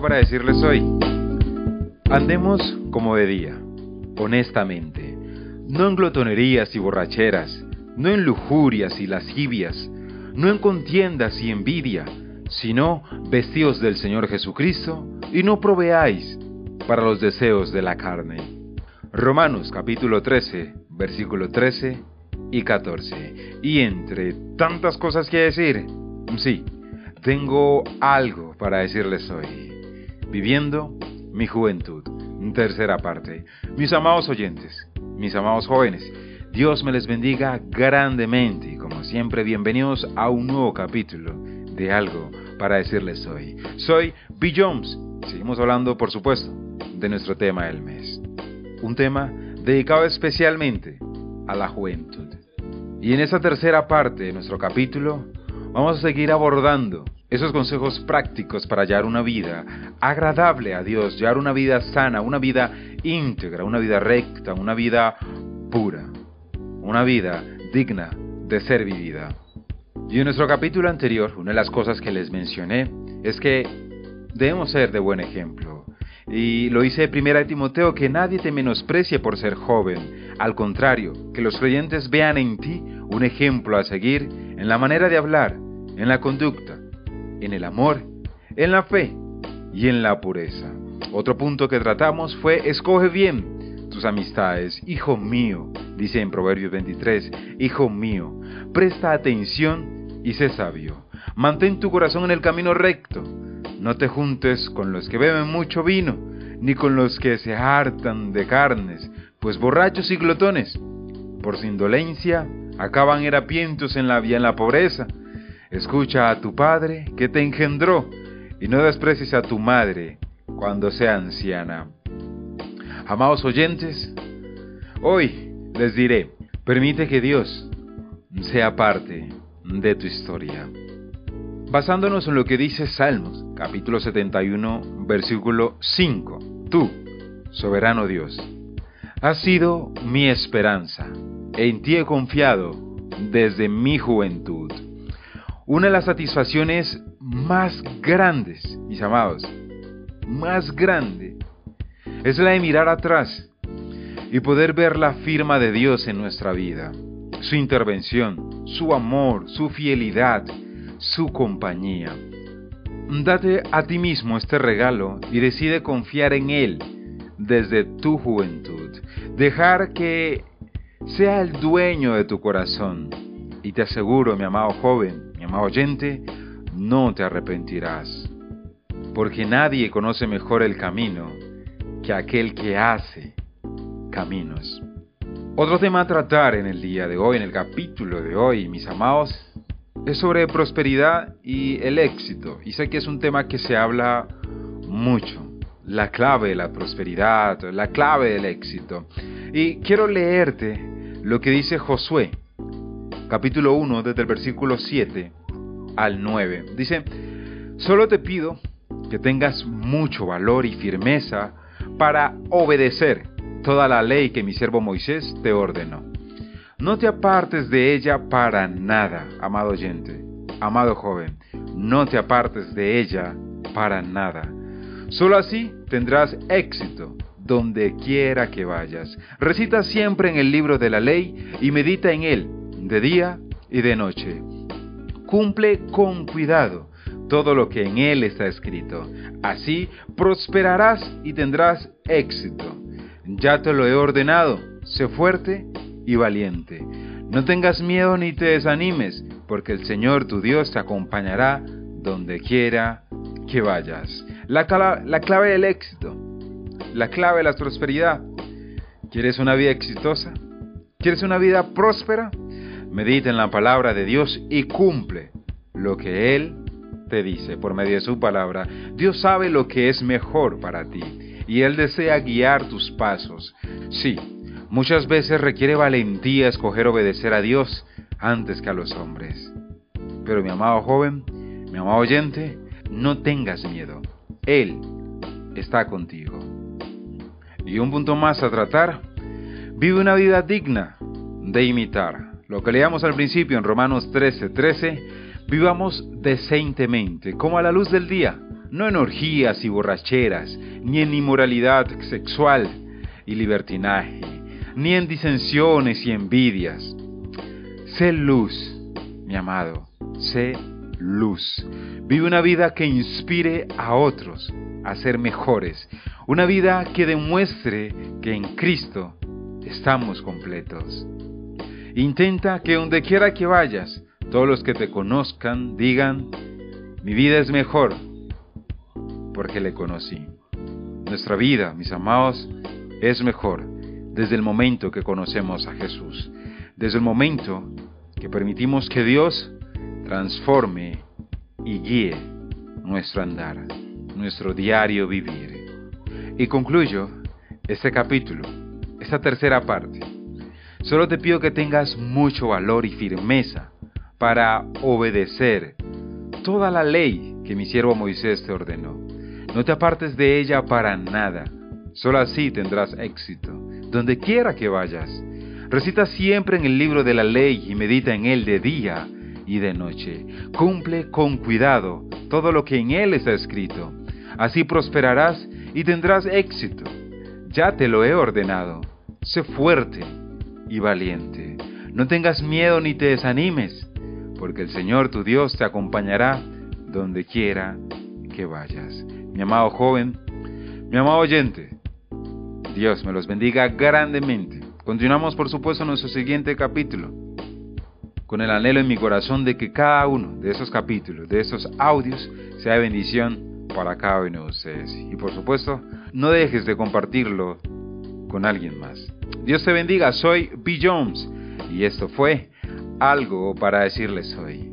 para decirles hoy. Andemos como de día, honestamente, no en glotonerías y borracheras, no en lujurias y lascivias, no en contiendas y envidia, sino vestidos del Señor Jesucristo y no proveáis para los deseos de la carne. Romanos capítulo 13, versículo 13 y 14. Y entre tantas cosas que decir, sí, tengo algo para decirles hoy. Viviendo mi juventud. Tercera parte. Mis amados oyentes, mis amados jóvenes, Dios me les bendiga grandemente y como siempre bienvenidos a un nuevo capítulo de algo para decirles hoy. Soy B. Jones. Seguimos hablando, por supuesto, de nuestro tema del mes. Un tema dedicado especialmente a la juventud. Y en esta tercera parte de nuestro capítulo vamos a seguir abordando esos consejos prácticos para hallar una vida agradable a Dios, hallar una vida sana, una vida íntegra, una vida recta, una vida pura, una vida digna de ser vivida. Y en nuestro capítulo anterior, una de las cosas que les mencioné es que debemos ser de buen ejemplo. Y lo hice de primera de Timoteo, que nadie te menosprecie por ser joven. Al contrario, que los creyentes vean en ti un ejemplo a seguir en la manera de hablar, en la conducta, en el amor, en la fe y en la pureza. Otro punto que tratamos fue escoge bien tus amistades, hijo mío, dice en Proverbios 23, hijo mío, presta atención y sé sabio. Mantén tu corazón en el camino recto. No te juntes con los que beben mucho vino, ni con los que se hartan de carnes, pues borrachos y glotones, por su indolencia, acaban harapientos en la vía en la pobreza Escucha a tu padre que te engendró y no desprecies a tu madre cuando sea anciana. Amados oyentes, hoy les diré, permite que Dios sea parte de tu historia. Basándonos en lo que dice Salmos, capítulo 71, versículo 5, tú, soberano Dios, has sido mi esperanza, en ti he confiado desde mi juventud. Una de las satisfacciones más grandes, mis amados, más grande, es la de mirar atrás y poder ver la firma de Dios en nuestra vida, su intervención, su amor, su fidelidad, su compañía. Date a ti mismo este regalo y decide confiar en Él desde tu juventud. Dejar que sea el dueño de tu corazón. Y te aseguro, mi amado joven, amado oyente, no te arrepentirás, porque nadie conoce mejor el camino que aquel que hace caminos. Otro tema a tratar en el día de hoy, en el capítulo de hoy, mis amados, es sobre prosperidad y el éxito. Y sé que es un tema que se habla mucho. La clave de la prosperidad, la clave del éxito. Y quiero leerte lo que dice Josué, capítulo 1, desde el versículo 7 al 9. Dice, solo te pido que tengas mucho valor y firmeza para obedecer toda la ley que mi siervo Moisés te ordenó. No te apartes de ella para nada, amado oyente, amado joven, no te apartes de ella para nada. Solo así tendrás éxito donde quiera que vayas. Recita siempre en el libro de la ley y medita en él de día y de noche Cumple con cuidado todo lo que en él está escrito. Así prosperarás y tendrás éxito. Ya te lo he ordenado, sé fuerte y valiente. No tengas miedo ni te desanimes, porque el Señor tu Dios te acompañará donde quiera que vayas. La, la clave del éxito, la clave de la prosperidad. ¿Quieres una vida exitosa? ¿Quieres una vida próspera? Medita en la palabra de Dios y cumple lo que Él te dice por medio de su palabra. Dios sabe lo que es mejor para ti y Él desea guiar tus pasos. Sí, muchas veces requiere valentía escoger obedecer a Dios antes que a los hombres. Pero mi amado joven, mi amado oyente, no tengas miedo. Él está contigo. Y un punto más a tratar, vive una vida digna de imitar lo que leíamos al principio en Romanos 13:13, vivamos decentemente, como a la luz del día, no en orgías y borracheras, ni en inmoralidad sexual y libertinaje, ni en disensiones y envidias. Sé luz, mi amado, sé luz. Vive una vida que inspire a otros a ser mejores, una vida que demuestre que en Cristo estamos completos. Intenta que donde quiera que vayas, todos los que te conozcan digan, mi vida es mejor porque le conocí. Nuestra vida, mis amados, es mejor desde el momento que conocemos a Jesús, desde el momento que permitimos que Dios transforme y guíe nuestro andar, nuestro diario vivir. Y concluyo este capítulo, esta tercera parte. Solo te pido que tengas mucho valor y firmeza para obedecer toda la ley que mi siervo Moisés te ordenó. No te apartes de ella para nada. Solo así tendrás éxito, donde quiera que vayas. Recita siempre en el libro de la ley y medita en él de día y de noche. Cumple con cuidado todo lo que en él está escrito. Así prosperarás y tendrás éxito. Ya te lo he ordenado. Sé fuerte y valiente. No tengas miedo ni te desanimes, porque el Señor tu Dios te acompañará donde quiera que vayas. Mi amado joven, mi amado oyente, Dios me los bendiga grandemente. Continuamos por supuesto en nuestro siguiente capítulo, con el anhelo en mi corazón de que cada uno de esos capítulos, de esos audios, sea de bendición para cada uno de ustedes. Y por supuesto, no dejes de compartirlo con alguien más. Dios te bendiga, soy B. Jones y esto fue algo para decirles hoy.